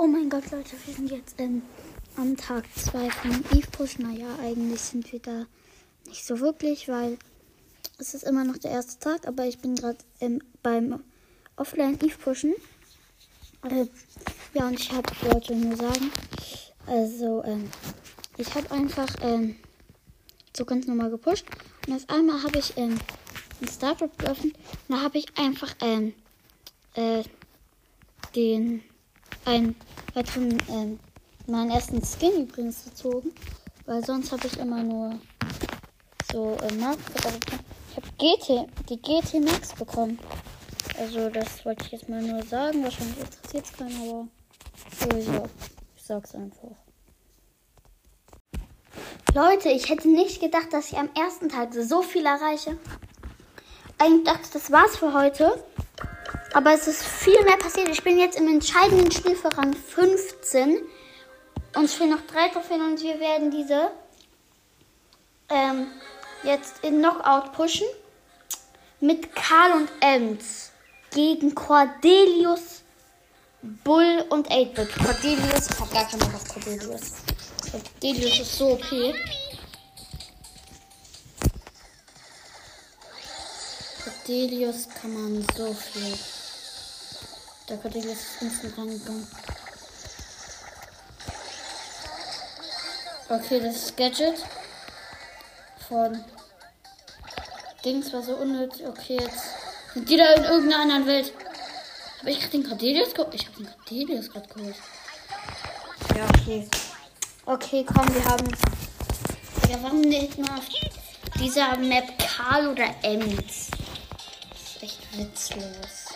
Oh mein Gott, Leute, wir sind jetzt ähm, am Tag 2 von Eve Push. Naja, eigentlich sind wir da nicht so wirklich, weil es ist immer noch der erste Tag, aber ich bin gerade ähm, beim Offline Eve Pushen. Äh, ja, und ich habe wollte nur sagen, also ähm, ich habe einfach ähm, so ganz normal gepusht und auf einmal habe ich ähm, ein Startup geöffnet und da habe ich einfach ähm, äh, den ein weiteren ähm, meinen ersten Skin übrigens gezogen, weil sonst habe ich immer nur so äh, Max, ich habe GT, die GT Max bekommen. Also das wollte ich jetzt mal nur sagen. Wahrscheinlich interessiert es keinen, aber so, ja, ich sag's einfach. Leute, ich hätte nicht gedacht, dass ich am ersten Tag so viel erreiche. Eigentlich dachte ich, das war's für heute. Aber es ist viel mehr passiert. Ich bin jetzt im entscheidenden Spiel für Rang 15. Uns fehlen noch drei Trophäen und wir werden diese ähm, jetzt in Knockout pushen. Mit Karl und Ems. Gegen Cordelius, Bull und 8-Bit. Cordelius, ich hab gar keinen Bock auf Cordelius. Cordelius ist so okay. Cordelius kann man so viel. Der Cordelius ist instant rangegangen. Okay, das ist Gadget. Von Dings war so unnötig. Okay, jetzt sind die da in irgendeiner anderen Welt. Habe ich gerade den Cordelius geholt? Ich habe den Cordelius gerade geholt. Ja, okay. Okay, komm, wir haben. Ja, warum nicht mal auf dieser Map Karl oder Ems? Das ist echt witzlos.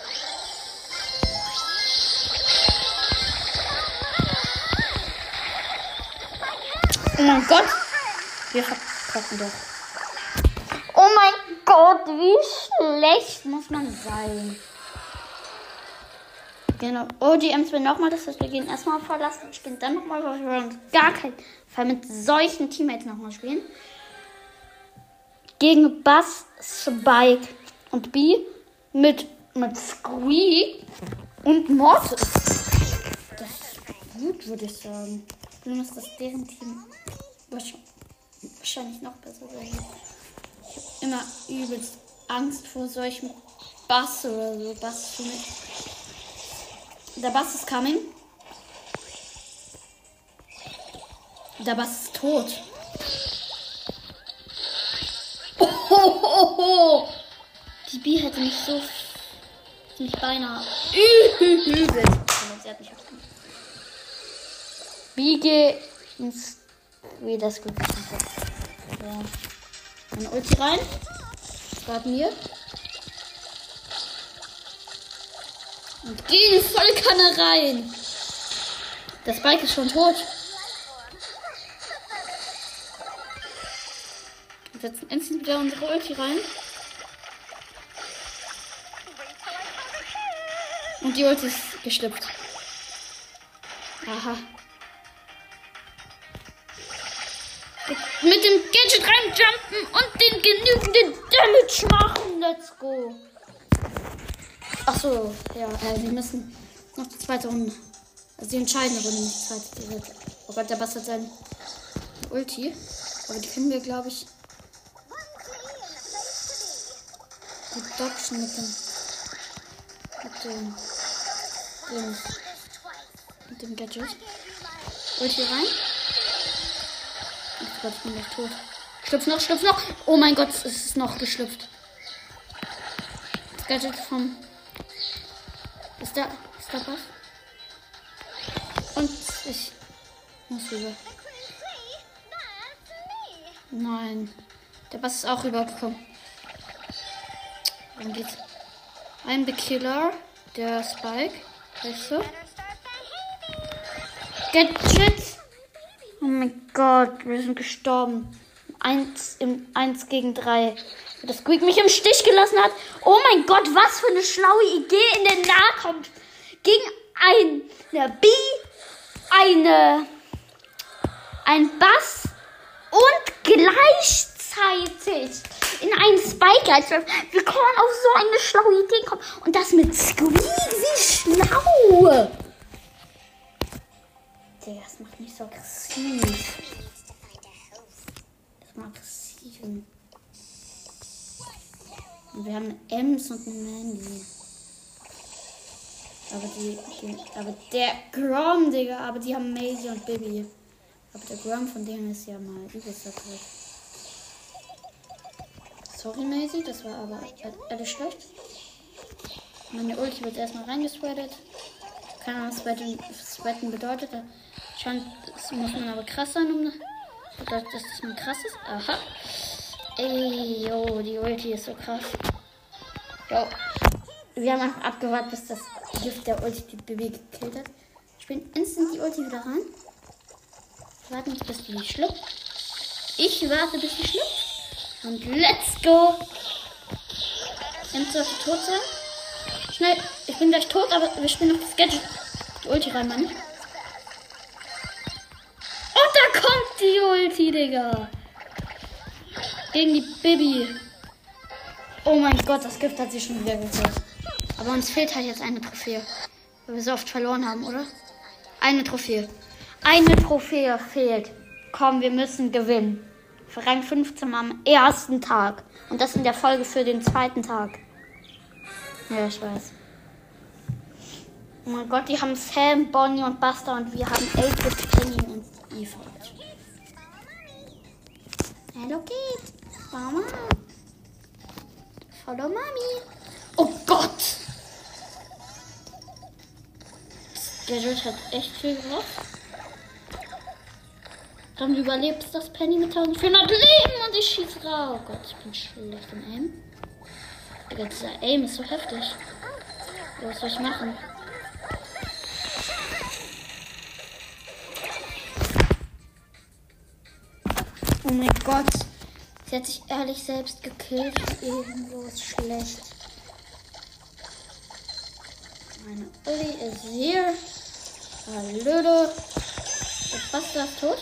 Oh mein Gott! Wir verkacken doch. Oh mein Gott, wie schlecht muss man sein. Genau. Oh, die Ems will nochmal, das heißt, wir gehen erstmal verlassen, spielen dann nochmal, weil wir wollen gar keinen Fall mit solchen Teammates nochmal spielen. Gegen Bass, Spike und B mit, mit Squeak und Mortis. Das ist gut, würde ich sagen. Nur ist das deren Team wahrscheinlich noch besser sein. Ich habe immer übelst Angst vor solchen Bass oder so. Bass für mich. Der Bass ist coming. Der Bass ist tot. Oh. Die B hätte mich so. Mich beinahe. Übel. Sie hat mich aufgenommen. Biege ins. Wie das gut ist. Ja. Eine Ulti rein. Warten wir. Und gegen Vollkanne rein. Das Bike ist schon tot. Wir setzen instant wieder unsere Ulti rein. Und die Ulti ist geschlüpft. Aha. Mit dem Gadget reinjumpen und den genügenden Damage machen. Let's go. Ach so, ja, äh, wir müssen noch die zweite Runde. Also die entscheidende Runde, die zweite. Wird. Oh Gott, der Bass hat sein Ulti. Aber die können wir, glaube ich, gut dodgen mit dem. Mit dem. dem mit dem Gadget. Ulti rein. Gott, ich bin gleich tot. Schlüpf noch, schlüpf noch. Oh mein Gott, es ist noch geschlüpft. Das Gadget vom ist da, ist da was? Und ich muss rüber. Nein. Der Bass ist auch rübergekommen. Dann geht's. I'm the Killer. Der Spike. Weißt du? Gadget. Oh mein Gott, wir sind gestorben. Eins, im, eins gegen drei dass Squeak mich im Stich gelassen hat. Oh mein Gott, was für eine schlaue Idee in den Nahkampf. Gegen eine B, eine, ein Bass und gleichzeitig in einen Spike als Wir können auf so eine schlaue Idee kommen. Und das mit Squeak, wie schlau. Digga, das macht so aggressiv. Das macht aggressiv. Und wir haben Ems und eine Mandy. Aber die, die, aber der Grom, Digga, aber die haben Maisie und Bibi. Aber der Grom von denen ist ja mal übelst. Sorry, Maisie, das war aber alles schlecht. Meine Ulti wird erstmal reingespreadet. Keine Ahnung, was sweaten bedeutet. Scheint, das muss man aber krass sein, um dass das man krass. Aha. Ey, yo, die Ulti ist so krass. Jo. Wir haben einfach abgewartet, bis das Gift der Ulti die Baby gekillt hat. Ich bin instant die Ulti wieder rein. Warten jetzt, bis die schlüpft. Ich warte, bis die schlüpft. Und let's go. Nimmst du auf die tot sein? Schnell, ich bin gleich tot, aber wir spielen noch das Gadget. Die Ulti rein, Mann. Ulti, Digga. Gegen die Bibi. Oh mein Gott, das Gift hat sich schon wieder gekillt. Aber uns fehlt halt jetzt eine Trophäe. Weil wir so oft verloren haben, oder? Eine Trophäe. Eine Trophäe fehlt. Komm, wir müssen gewinnen. Für Rang 15 am ersten Tag. Und das in der Folge für den zweiten Tag. Ja, ich weiß. Oh mein Gott, die haben Sam, Bonnie und Buster und wir haben 8 Penny und Eva. Hallo Kid. Mama. Follow Mami. Oh Gott. Gadget hat echt viel gemacht. Dann überlebt das Penny mit 1400 Leben und ich schieße raus. Oh Gott, ich bin schlecht im Aim. Digga, dieser Aim ist so heftig. Was soll ich machen? Oh mein Gott. Sie hat sich ehrlich selbst gekillt. Irgendwo ist schlecht. Meine Uli ist hier. Was ist das tot?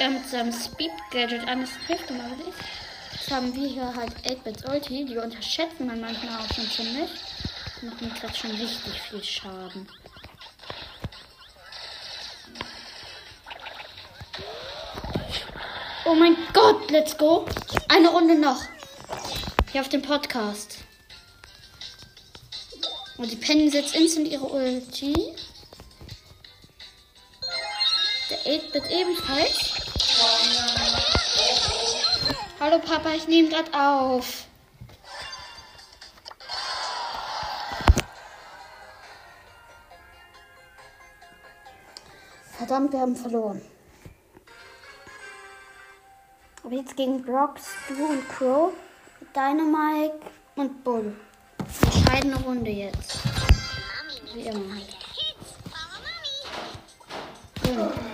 Er mit seinem Speed-Gadget an, das hilft ihm aber nicht. Jetzt haben wir hier halt 8-Bits Ulti, die unterschätzen man manchmal auch schon ziemlich. Machen gerade schon richtig viel Schaden. Oh mein Gott, let's go. Eine Runde noch. Hier auf dem Podcast. Und die Penny setzt instant ihre Ulti. Der 8-Bit ebenfalls. Hallo Papa, ich nehme gerade auf. Verdammt, wir haben verloren. Aber jetzt gegen Brock, Stu und Crow, Dynamite und Bull. Entscheidende Runde jetzt. Wie immer halt. Ja.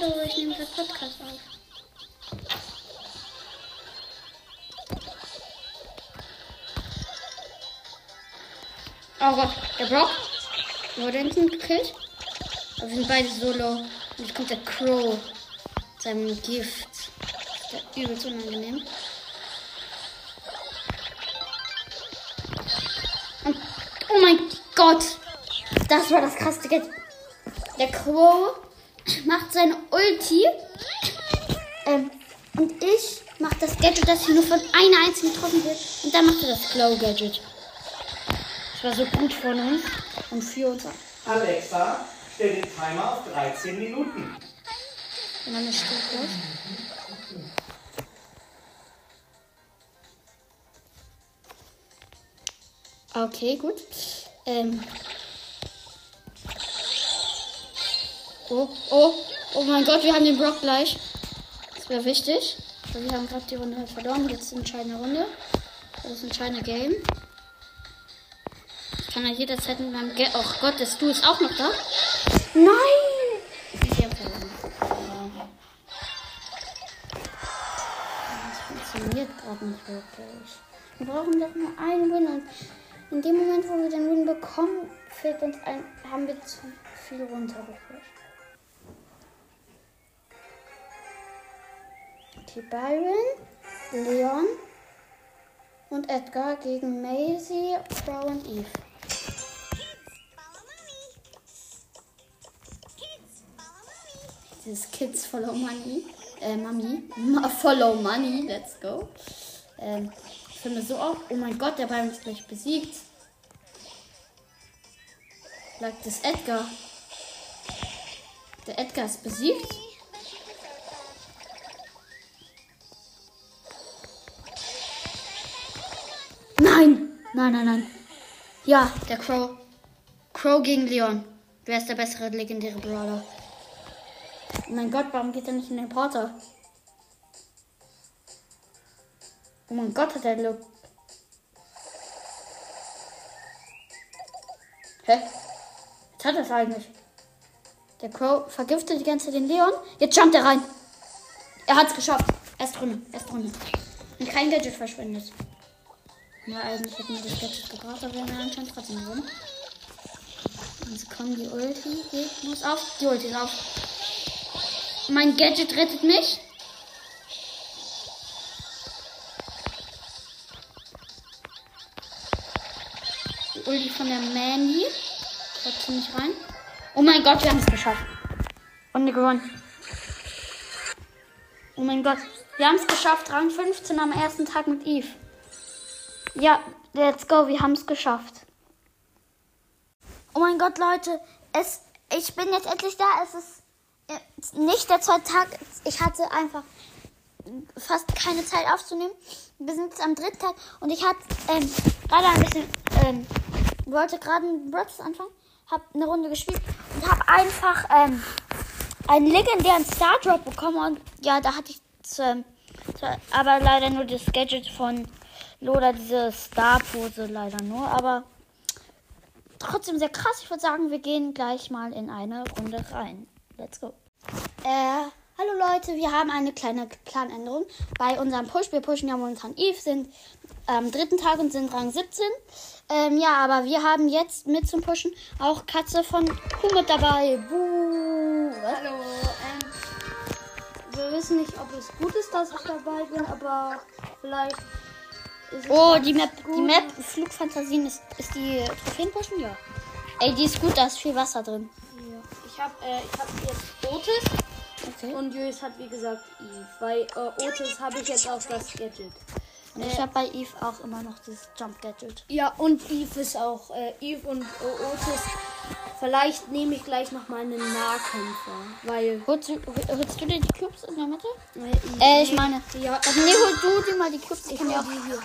Hallo, ich nehme gerade Podcast auf. Oh Gott, der Brock wurde hinten gekillt. Aber wir sind beide solo. Und jetzt kommt der Crow. Mit seinem Gift. Das ist der übelst unangenehm. Und, oh mein Gott. Das war das krasseste Gadget. Der Crow macht seine Ulti. Ähm, und ich mache das Gadget, das hier nur von einer einzigen getroffen wird. Und dann macht er das Glow Gadget. Das war so gut von uns und für uns. Alexa, stell den Timer auf 13 Minuten. Und dann ist es los. Okay, gut. Ähm. Oh, oh, oh mein Gott, wir haben den Block gleich. Das wäre wichtig. Aber wir haben gerade die Runde verloren. Jetzt die entscheidende Runde. Das ist ein entscheidende Game. Ich kann ja jederzeit mit meinem Ge Oh Gott, das Du ist auch noch da. Nein! Ich hab verloren. Das funktioniert gerade nicht wirklich. Wir brauchen doch nur einen Win und in dem Moment, wo wir den Win bekommen, fehlt uns ein, haben wir zu viel runtergepusht. Okay, Byron, Leon und Edgar gegen Maisie, Crow und Eve. Dieses Kids Follow Money. Äh, Mami. Ma follow Money. Let's go. Ähm, ich finde so auch. Oh mein Gott, der Byron ist gleich besiegt. Like das Edgar. Der Edgar ist besiegt. Nein! Nein, nein. Ja, der Crow. Crow gegen Leon. Wer ist der bessere legendäre Brawler? Mein Gott, warum geht er nicht in den Porter? Oh mein Gott, hat er Look. Hä? Was hat das eigentlich? Der Crow vergiftet die ganze Zeit den Leon. Jetzt jumpt er rein. Er hat's geschafft. Er ist drin. Er ist drin. Und kein Gadget verschwendet. Ja, eigentlich hätten wir das Gadget gebraucht, aber wir haben ja anscheinend trotzdem gewonnen. Jetzt kommen die Ulti. Geht, muss auf. Die Ulti ist auf. Mein Gadget rettet mich. Die Ulti von der Mandy. Kommt ziemlich rein. Oh mein Gott, wir haben es geschafft. Und gewonnen. Oh mein Gott. Wir haben es geschafft. Rang 15 am ersten Tag mit Eve. Ja, let's go. Wir haben es geschafft. Oh mein Gott, Leute. Es, ich bin jetzt endlich da. Es ist äh, nicht der zweite Tag. Ich hatte einfach fast keine Zeit aufzunehmen. Wir sind jetzt am dritten Tag und ich hatte ähm, gerade ein bisschen, ähm, wollte gerade einen Brothers anfangen, habe eine Runde gespielt und habe einfach ähm, einen legendären Star Drop bekommen und ja, da hatte ich ähm, aber leider nur das Gadget von Lola, diese Star-Pose leider nur, aber trotzdem sehr krass. Ich würde sagen, wir gehen gleich mal in eine Runde rein. Let's go. Äh, hallo Leute, wir haben eine kleine Planänderung. Bei unserem Push, wir pushen ja momentan Eve, sind am dritten Tag und sind Rang 17. Ähm, ja, aber wir haben jetzt mit zum Pushen auch Katze von Kuh mit dabei. Buh. Was? Hallo, ähm, wir wissen nicht, ob es gut ist, dass ich dabei bin, aber vielleicht Oh, die Map, gut. die Map Flugfantasien ist, ist die Trophäen pushen? Ja. Ey, die ist gut, da ist viel Wasser drin. Ja. Ich habe äh, ich hab jetzt Otis Okay. und Julius hat wie gesagt Eve. Bei äh, Otis habe ich jetzt auch das Gadget. Und ich habe bei Eve auch immer noch das Jump Gadget. Ja, und Eve ist auch äh, Eve und äh, Otis. Vielleicht nehme ich gleich noch mal einen Nahkämpfer, weil Holst du, holst du dir die Cubes in der Mitte? äh, Äh, ich meine. ja, Also, nee, hol du dir mal die Cubes. Ich Ich kann ja auch. die hier.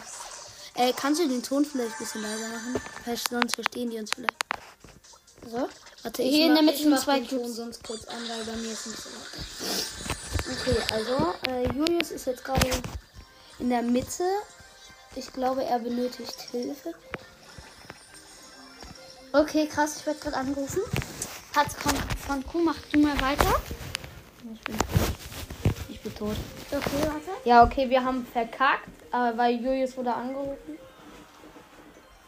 Äh, kannst du den Ton vielleicht ein bisschen leiser machen? Weil sonst verstehen die uns vielleicht. So. Warte, Hier in der Mitte ich sind zwei Ton sonst kurz an, weil bei mir ist nicht so laut. Okay, also äh, Julius ist jetzt gerade in der Mitte. Ich glaube, er benötigt Hilfe. Okay, krass, ich werde gerade angerufen. Hat komm, von Kuh, mach du mal weiter. Ich bin, ich bin tot. Okay, warte. Ja, okay, wir haben verkackt, aber weil Julius wurde angerufen.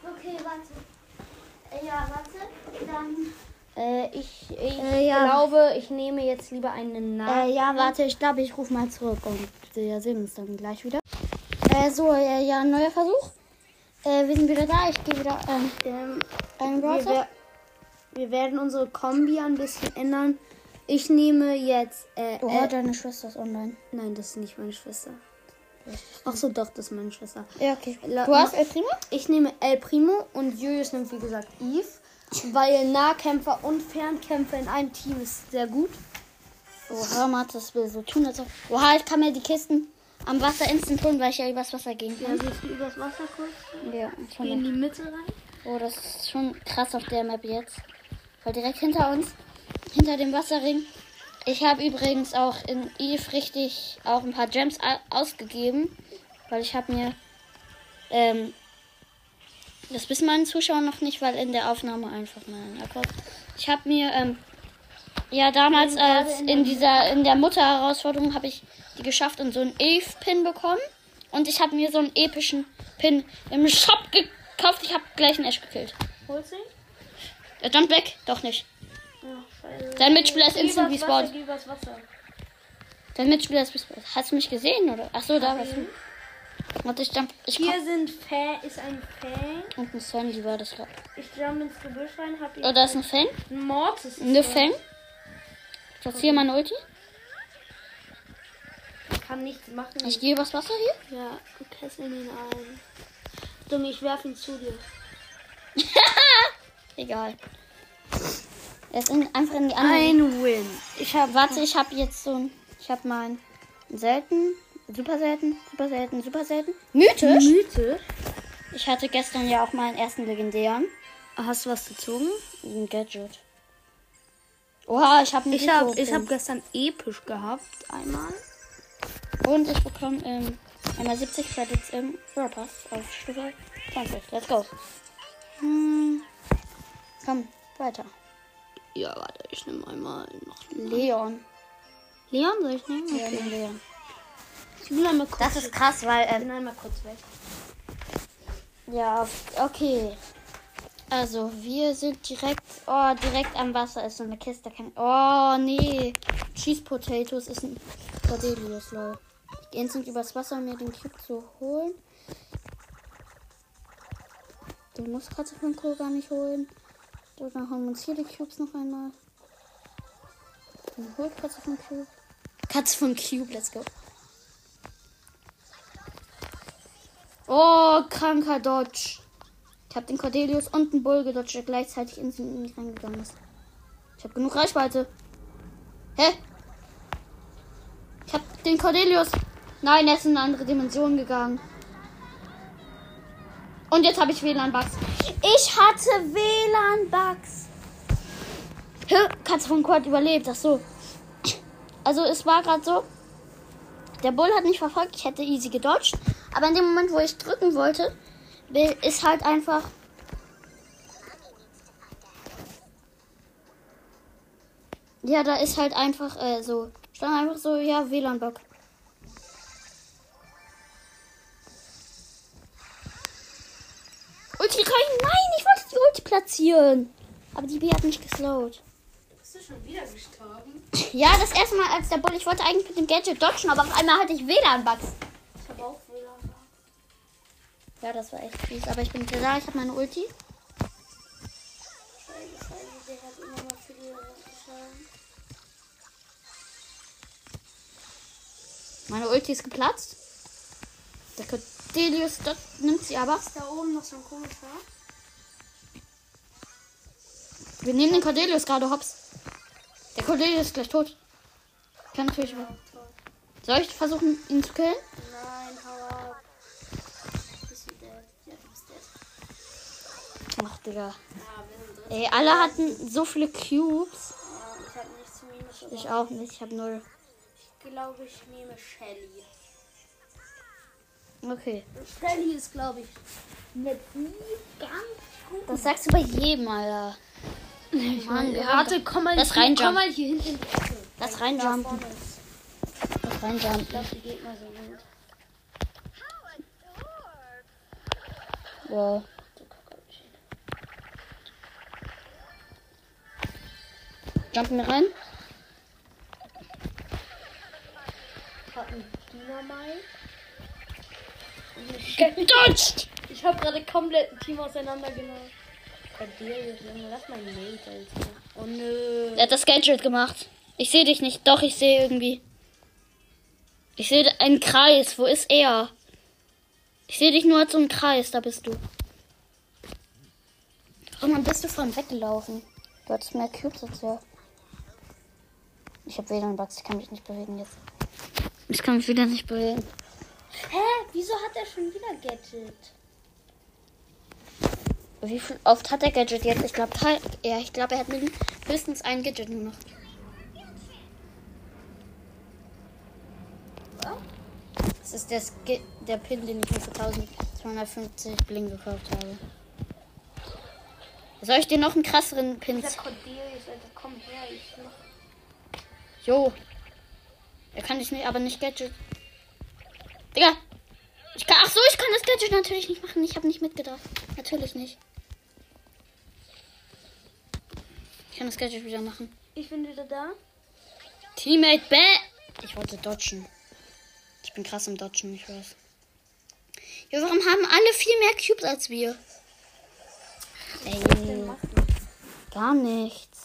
Okay, warte. Äh, Ja, warte. Dann. Äh, ich ich Äh, ja. glaube, ich nehme jetzt lieber einen Namen. Äh, ja, warte, ich glaube, ich rufe mal zurück und wir sehen uns dann gleich wieder. Äh, so, äh, ja, neuer Versuch. Äh, wir sind wieder da. Ich gehe wieder ähm, Ähm, einen wir, Browser. wer- wir werden unsere Kombi ein bisschen ändern. Ich nehme jetzt. Äh, Oh, äh, deine Schwester ist online. nein, das ist nicht meine Schwester. Ach so, doch, das ist meine Schwester. Ja, okay. La- Du hast El Primo? Ich nehme El Primo und Julius nimmt wie gesagt Eve, weil Nahkämpfer und Fernkämpfer in einem Team ist sehr gut. Oha, Mart, das will so tun, als ob. Oha, ich kann mir die Kisten am Wasser instant holen, weil ich ja übers Wasser gehen Ja, kann. willst du übers Wasser kurz? Ja, schon Geh in die Mitte rein. Oh, das ist schon krass auf der Map jetzt. Weil direkt hinter uns, hinter dem Wasserring. Ich habe übrigens auch in Eve richtig auch ein paar Gems ausgegeben. Weil ich habe mir, ähm, das wissen meine Zuschauer noch nicht, weil in der Aufnahme einfach mein Account. Ich habe mir, ähm, ja damals als in dieser, in der Mutter-Herausforderung habe ich die geschafft und so einen Eve-Pin bekommen. Und ich habe mir so einen epischen Pin im Shop gekauft. Ich habe gleich einen Ash gekillt. Holst du ihn? Er jumpt weg. Doch nicht. Scheiße. Sein Mitspieler ist instant respawned. Dein Mitspieler ist. Hast du mich gesehen, oder? Ach so, da was. Warte, ich jump. Ich Hier sind Fan, ist ein Fang. Und ein Sandy war das. glaub Ich jump ins Gebüsch rein, hab Oh, da ist ein Fang. ein Mortis. Eine da. Fang. Platziere meine Ulti. Ich kann nichts machen. Ich gehe übers Wasser hier. ja, du kesseln ihn ein. Dumme, ich werf ihn zu dir. Egal. Er ist in, einfach in die andere. Win. Ich habe, warte, ich habe jetzt so ein, ich habe meinen selten, super selten, super selten, super selten, mythisch. Mythe. Ich hatte gestern ja auch meinen ersten legendären, Hast du was gezogen? ein Gadget. Oha, ich habe Ich habe ich hab gestern episch gehabt. Einmal. und ich bekomme ähm, einmal 70 Credits im Brawl auf Stufe 20. Let's go. Hm. Komm, weiter. Ja, warte, ich nehme einmal noch. Leon. Leon soll ich nehmen? Ja, den Leon. Ich bin einmal kurz, Das ist krass, weil ich ähm, bin einmal kurz weg. Ja, okay. Also, wir sind direkt, oh, direkt am Wasser ist so eine Kiste. Oh, nee. Cheese Potatoes ist ein Cordelius, lol. Ich gehe instant übers Wasser, um mir den Cube zu holen. Du musst Katze von Co. gar nicht holen. So, dann holen wir uns hier die Cubes noch einmal. Dann holt Katze von Cube. Katze von Cube, let's go. Oh, kranker Dodge. Ich habe den Cordelius und den Bull gedodged, der gleichzeitig in mich reingegangen ist. Ich habe genug Reichweite. Hä? Ich habe den Cordelius. Nein, er ist in eine andere Dimension gegangen. Und jetzt habe ich WLAN-Bugs. Ich hatte WLAN-Bugs. Hä? Katze von Quad überlebt. Ach so. Also es war gerade so. Der Bull hat mich verfolgt. Ich hätte easy gedodged. Aber in dem Moment, wo ich drücken wollte, ist halt einfach. Ja, da ist halt einfach äh, so. Stand einfach so, ja, WLAN-Bug. Ulti rein! Nein, ich wollte die Ulti platzieren. Aber die B hat mich geslowt. Bist du schon wieder gestorben? Ja, das erste Mal als der Bull. Ich wollte eigentlich mit dem Gadget dodgen, aber auf einmal hatte ich WLAN-Bugs. Ja, das war echt fies. Aber ich bin wieder da. Ich habe meine Ulti. Meine Ulti ist geplatzt. Der Cordelius dort nimmt sie aber. Ist da oben noch so ein komischer? Wir nehmen den Cordelius gerade hops. Der Cordelius ist gleich tot. Kann natürlich. Soll ich versuchen, ihn zu killen? Nein, Digga. Ey, alle hatten so viele Cubes. Ich habe nichts Ich auch nicht. Ich habe null. Ich glaube, ich nehme Shelly. Okay. Shelly ist, glaube ich, nie ganz gut. Das sagst du bei jedem, Alter. Mann, wir haben Warte, komm mal, hier, reinjumpen. komm mal hier hinten. Lass reinjumpen. Da vorne ist- Lass reinjumpen. Ich glaube, die Gegner sind gut. Wow. Jumpen rein. Hat ein Dynamite. Gedodged! Ich habe gerade komplett ein Team auseinandergenommen. Cordelius, Junge, lass mein Mate, Alter. Oh nö. Er hat das Gadget gemacht. Ich sehe dich nicht. Doch, ich sehe irgendwie. Ich sehe einen Kreis. Wo ist er? Ich sehe dich nur als so einen Kreis. Da bist du. Oh Mann, bist du von weggelaufen? Du hattest mehr Cubes als er. Ich habe WLAN-Bugs. Ich kann mich nicht bewegen jetzt. Ich kann mich wieder nicht bewegen. Hä? Wieso hat er schon wieder Gadget? Wie viel oft hat er Gadget jetzt? Ich glaube, ja, ich glaube, er hat min- höchstens ein Gadget nur noch. Das ist der, Ski der Pin, den ich mir für 1250 Bling gekauft habe. Soll ich dir noch einen krasseren Pin Der Cordelius, Alter, komm her. Ich mach Jo. Er kann dich nicht, aber nicht Gadget. Digga. Ich kann, ach so, ich kann das Gadget natürlich nicht machen. Ich habe nicht mitgedacht. Natürlich nicht. Ich kann das Gadget wieder machen. Ich bin wieder da. Teammate Bä. Ich wollte dodgen. Ich bin krass im Dodgen, ich weiß. Ja, warum haben alle viel mehr Cubes als wir? Ey, gar nichts.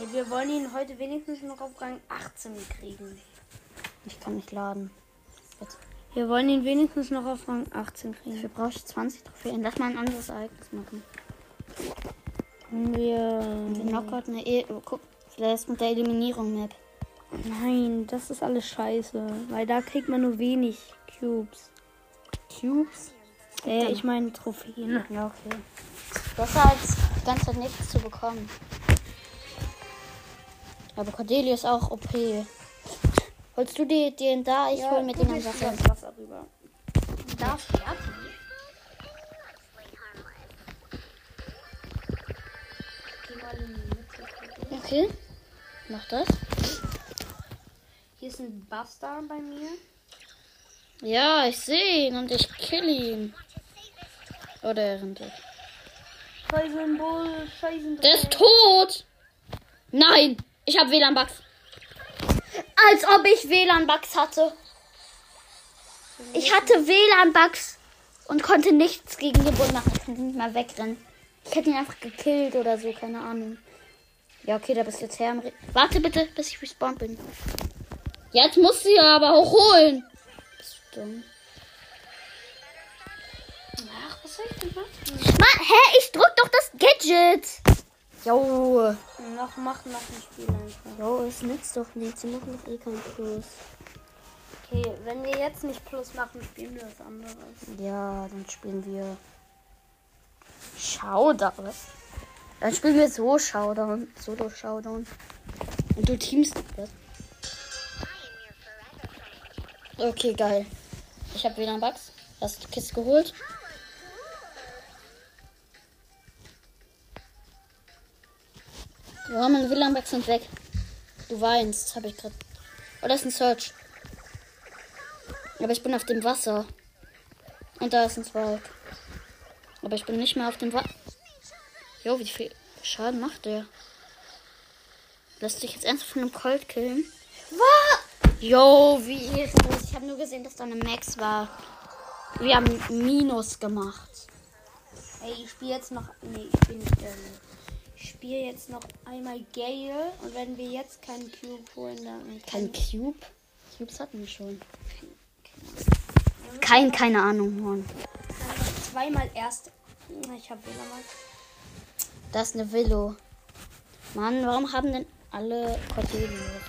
Ey, wir wollen ihn heute wenigstens noch auf Rang 18 kriegen. Ich kann nicht laden. Wir wollen ihn wenigstens noch auf Rang 18 kriegen. Dafür brauche ich 20 Trophäen. Lass mal ein anderes Ereignis machen. Wir. Den Knockout, eine e oh, guck, vielleicht mit der Eliminierung Map. Nein, das ist alles scheiße. Weil da kriegt man nur wenig Cubes. Cubes? Äh, ich meine Trophäen. Ja, okay. Besser als die ganze Zeit nichts zu bekommen. Aber Cordelia ist auch OP. Holst du die, den da? Ich hol mir den am Wasser. Das Wasser rüber. Da fährt die. Okay. Mach das. Hier ist ein Buster bei mir. Ja, ich sehe ihn und ich kill ihn. Oder er rennt weg. Scheißen Bull, scheißen Der ist tot! Nein! Ich habe WLAN-Bugs. Als ob ich WLAN-Bugs hatte. Ich hatte WLAN-Bugs und konnte nichts gegen den Bund machen. Ich konnte nicht mal wegrennen. Ich hätte ihn einfach gekillt oder so, keine Ahnung. Ja, okay, da bist du jetzt her. Warte bitte, bis ich respawned bin. Jetzt musst du ja aber auch holen. Bist du dumm? Ach, was soll ich denn machen? Mann, hä? Ich drück doch das Gadget. Jo. Noch machen, noch ein Spiel einfach. Jo, es nützt doch nichts. Wir machen doch eh kein Plus. Okay, wenn wir jetzt nicht Plus machen, spielen wir was anderes. Ja, dann spielen wir Showdown. Dann spielen wir so Showdown. Solo Showdown. Und du teamst was? Okay, geil. Ich habe wieder einen Bugs. Hast du Kiste geholt? Ja, meine WLAN-Bugs sind weg. Du weinst, habe ich gerade. Oh, das ist ein Search. Aber ich bin auf dem Wasser. Und da ist ein Spike. Aber ich bin nicht mehr auf dem Wasser. Jo, wie viel Schaden macht der? Lässt sich jetzt ernsthaft von einem Colt killen? Was? Jo, wie ehrenlos. Ich habe nur gesehen, dass da eine Max war. Wir haben Minus gemacht. Ey, ich spiele jetzt noch. Nee, ich spiele nicht Gale. Ich spiele jetzt noch einmal Gale und wenn wir jetzt keinen Cube holen, dann. Kein Cube? Cubes hatten wir schon. Kein, keine Ahnung, Mann. Zweimal erst. Ich habe wieder mal. Das ist eine Willow. Mann, warum haben denn alle Cordelius?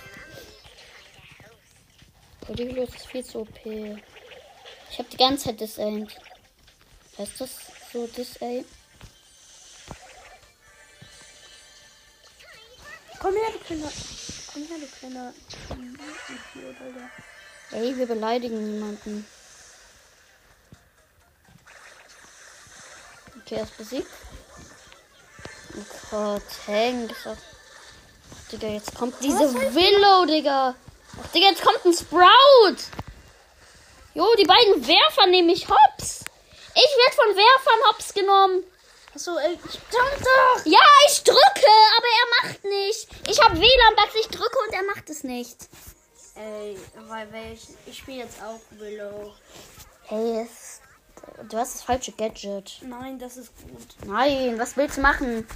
Cordelius ist viel zu OP. Ich habe die ganze Zeit disaimed. Heißt das so disaim? Komm her, du kleiner. Komm her, du kleiner. Ey, wir beleidigen niemanden. Okay, er ist besiegt. Oh Gott, Hank. ist auch- Digga, jetzt kommt diese Willow, Digga. Ach, Digga, jetzt kommt ein Sprout. Jo, die beiden Werfer nehme ich hops. Ich werde von Werfern hops genommen. Achso, ey, stimmt doch! Ja, ich drücke, aber er macht nicht. Ich habe WLAN-Bugs, ich drücke und er macht es nicht. Ey, weil welch. Ich spiele jetzt auch Willow. Hey, es, du hast das falsche Gadget. Nein, das ist gut. Nein, was willst du machen?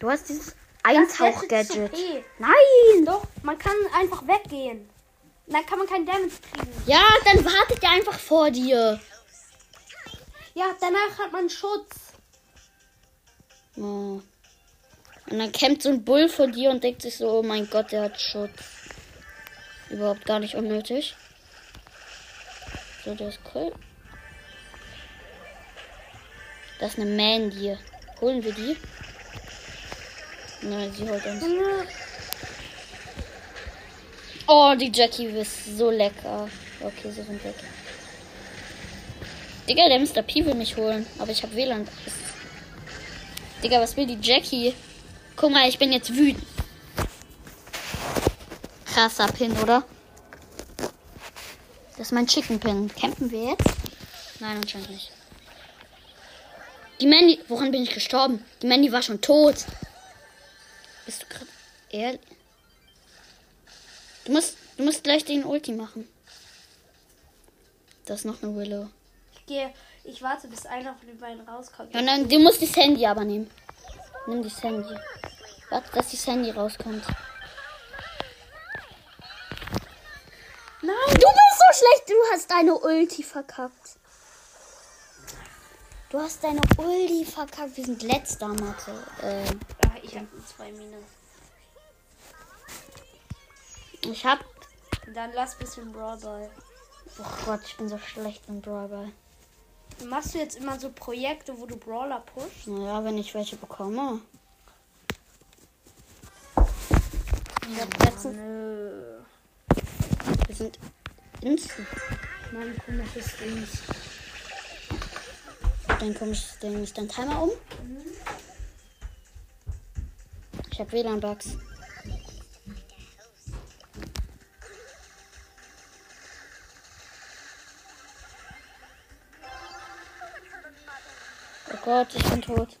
Du hast dieses Eintauch-Gadget. Nein! Doch, man kann einfach weggehen. Dann kann man keinen Damage kriegen. Ja, dann wartet er einfach vor dir. Ja, danach hat man Schutz. Oh. Und dann kämpft so ein Bull vor dir und denkt sich so, oh mein Gott, der hat Schutz. Überhaupt gar nicht unnötig. So, der ist cool. Das ist eine Mandy. Holen wir die? Nein, sie holt uns. Oh, die Jackie ist so lecker. Okay, sie sind weg. Digga, der Mr. P will mich holen. Aber ich habe WLAN. Digga, was will die Jackie? Guck mal, ich bin jetzt wütend. Krasser Pin, oder? Das ist mein Chicken Pin. Campen wir jetzt? Nein, anscheinend nicht. Die Mandy. Woran bin ich gestorben? Die Mandy war schon tot. Bist du gerade ehrlich? Du musst, Du musst gleich den Ulti machen. Das ist noch eine Willow. Ich gehe. Ich warte, bis einer von den beiden rauskommt. Ja, nein, du musst die Sandy aber nehmen. Nimm die Sandy. Warte, dass die Sandy rauskommt. Nein! Du bist so schlecht, du hast deine Ulti verkackt. Du hast deine Ulti verkackt. Wir sind letzter, Mathe. Ähm, Ah, ich habe zwei Minus. ich hab. Dann lass bisschen Brawl Ball. Oh Gott, ich bin so schlecht im Brawler. Machst du jetzt immer so Projekte, wo du Brawler pushst? Naja, wenn ich welche bekomme. Ich hab letztens, Nö. wir sind instant. Mein komisches Ding. Dein komisches Ding ist dein Timer um. Ich hab WLAN-Bugs. Gott, ich bin tot.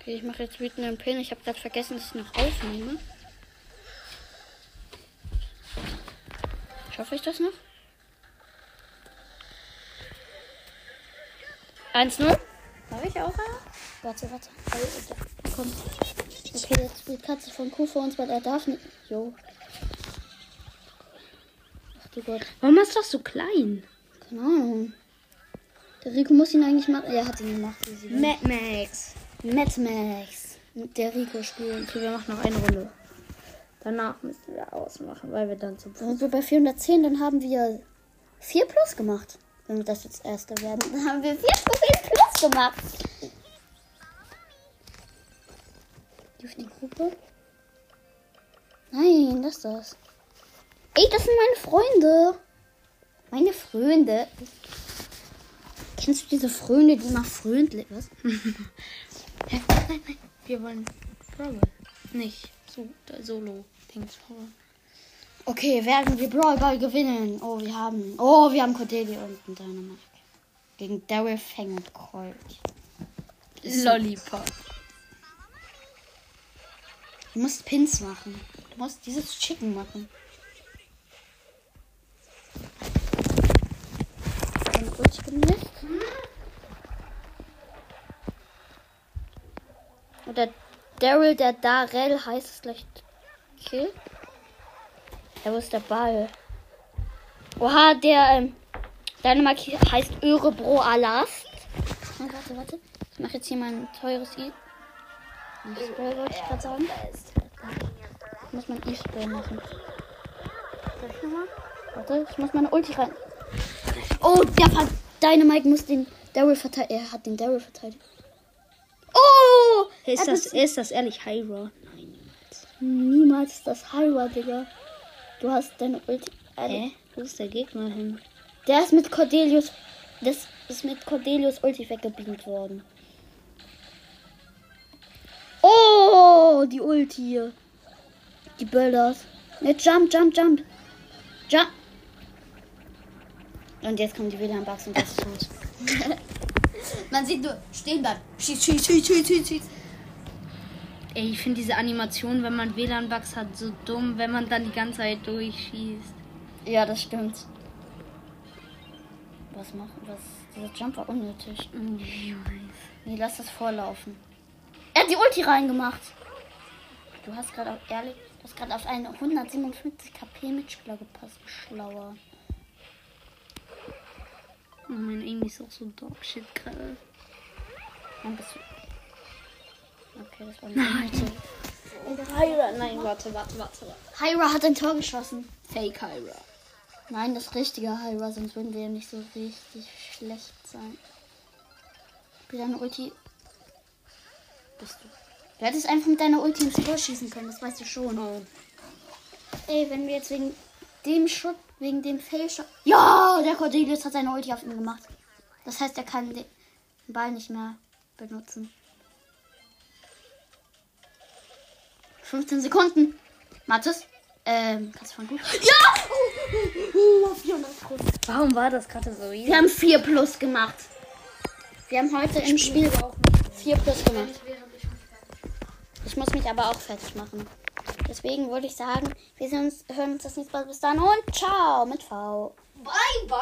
Okay, ich mache jetzt wütenden Pin. Ich habe gerade vergessen, dass ich noch aufnehme. Schaffe ich das noch? 1-0. Habe ich auch einen? Warte, warte. Da kommt. Okay, jetzt spielt Katze von Kuh vor uns, weil er darf nicht. Jo. Ach du Gott. Warum ist das so klein? Keine Ahnung. Der Rico muss ihn eigentlich machen. Er hat ihn gemacht. Mad Max. Mad Max. Der Rico spielen. Okay, wir machen noch eine Runde. Danach müssen wir ausmachen, weil wir dann zum Sind wir bei 410, dann haben wir 4 plus gemacht. Wenn wir das jetzt erste werden, dann haben wir 4 plus gemacht. Durch die Gruppe? Nein, das ist das. Ey, das sind meine Freunde. Meine Freunde. Kennst du diese Freunde, die immer freundlich was? Hä? Nein, nein. Wir wollen Brawl. Nicht so, Solo. Dings. Okay, werden wir Brawl Ball gewinnen? Oh, wir haben. Oh, wir haben Cordelia und Dynamite. Gegen Daryl, Fang und Colt. Lollipop. Du musst Pins machen. Du musst dieses Chicken machen. Dann kurz nicht. Oder Daryl, der Darrell heißt es gleich. Kill. Ja, wo ist der Ball? Oha, der ähm, Dynamite heißt Örebro Alast. Ah, warte, warte. Ich mache jetzt hier mein teures I. E-Spray wollte ich gerade sagen. Ich muss mein E-Spray machen. Warte, ich muss meine Ulti rein. Oh, der Ver Dynamite muss den Daryl verteidigen. Er hat den Daryl verteidigt. Oh! Ist das, ist das ehrlich Hyra? niemals das Hyra, Digga. Du hast deine Ulti. Hä? Wo ist der Gegner hin? Der ist mit Cordelius. Das ist mit Cordelius Ulti weggebeamt worden. Oh, die Ulti. Die Builders. Ne, jump, jump, jump. Jump. Und jetzt kommen die WLAN-Bugs und das ist tot. Man sieht nur stehen bleiben. Schieß, schieß, schieß, schieß, schieß, schieß. Ey, ich finde diese Animation, wenn man WLAN-Bugs hat, so dumm, wenn man dann die ganze Zeit durchschießt. Ja, das stimmt. Was machen? Was? Dieser Jump war unnötig. Ich weiß. Nee, lass das vorlaufen. Er hat die Ulti reingemacht. Du hast gerade auf ehrlich, du hast gerade auf einen 157 KP Mitspieler gepasst, schlauer. Oh, mein Aim ist auch so dogshit gerade. Okay, das war nicht. Hyra, nein, warte, warte, warte. warte. Hyra hat ein Tor geschossen. Fake Hyra. Nein, das richtige Hyra, sonst würden wir ja nicht so richtig schlecht sein. Spiel deine Ulti. Bist du. Du hättest einfach mit deiner Ulti ins Tor schießen können, das weißt du schon. Ey, wenn wir jetzt wegen dem Schutt, wegen dem Fail-Shot. Ja, der Cordelius hat seine Ulti auf ihn gemacht. Das heißt, er kann den Ball nicht mehr benutzen. 15 Sekunden. Mathis? Ähm, kannst du von gut? Ja! 400 Pro. Warum war das gerade so easy? Wir haben 4 plus gemacht. Wir haben heute im Spiel 4 plus gemacht. Ich muss mich aber auch fertig machen. Deswegen würde ich sagen, wir sehen uns, hören uns das nächste Mal. Bis dann und ciao mit V. Bye, bye.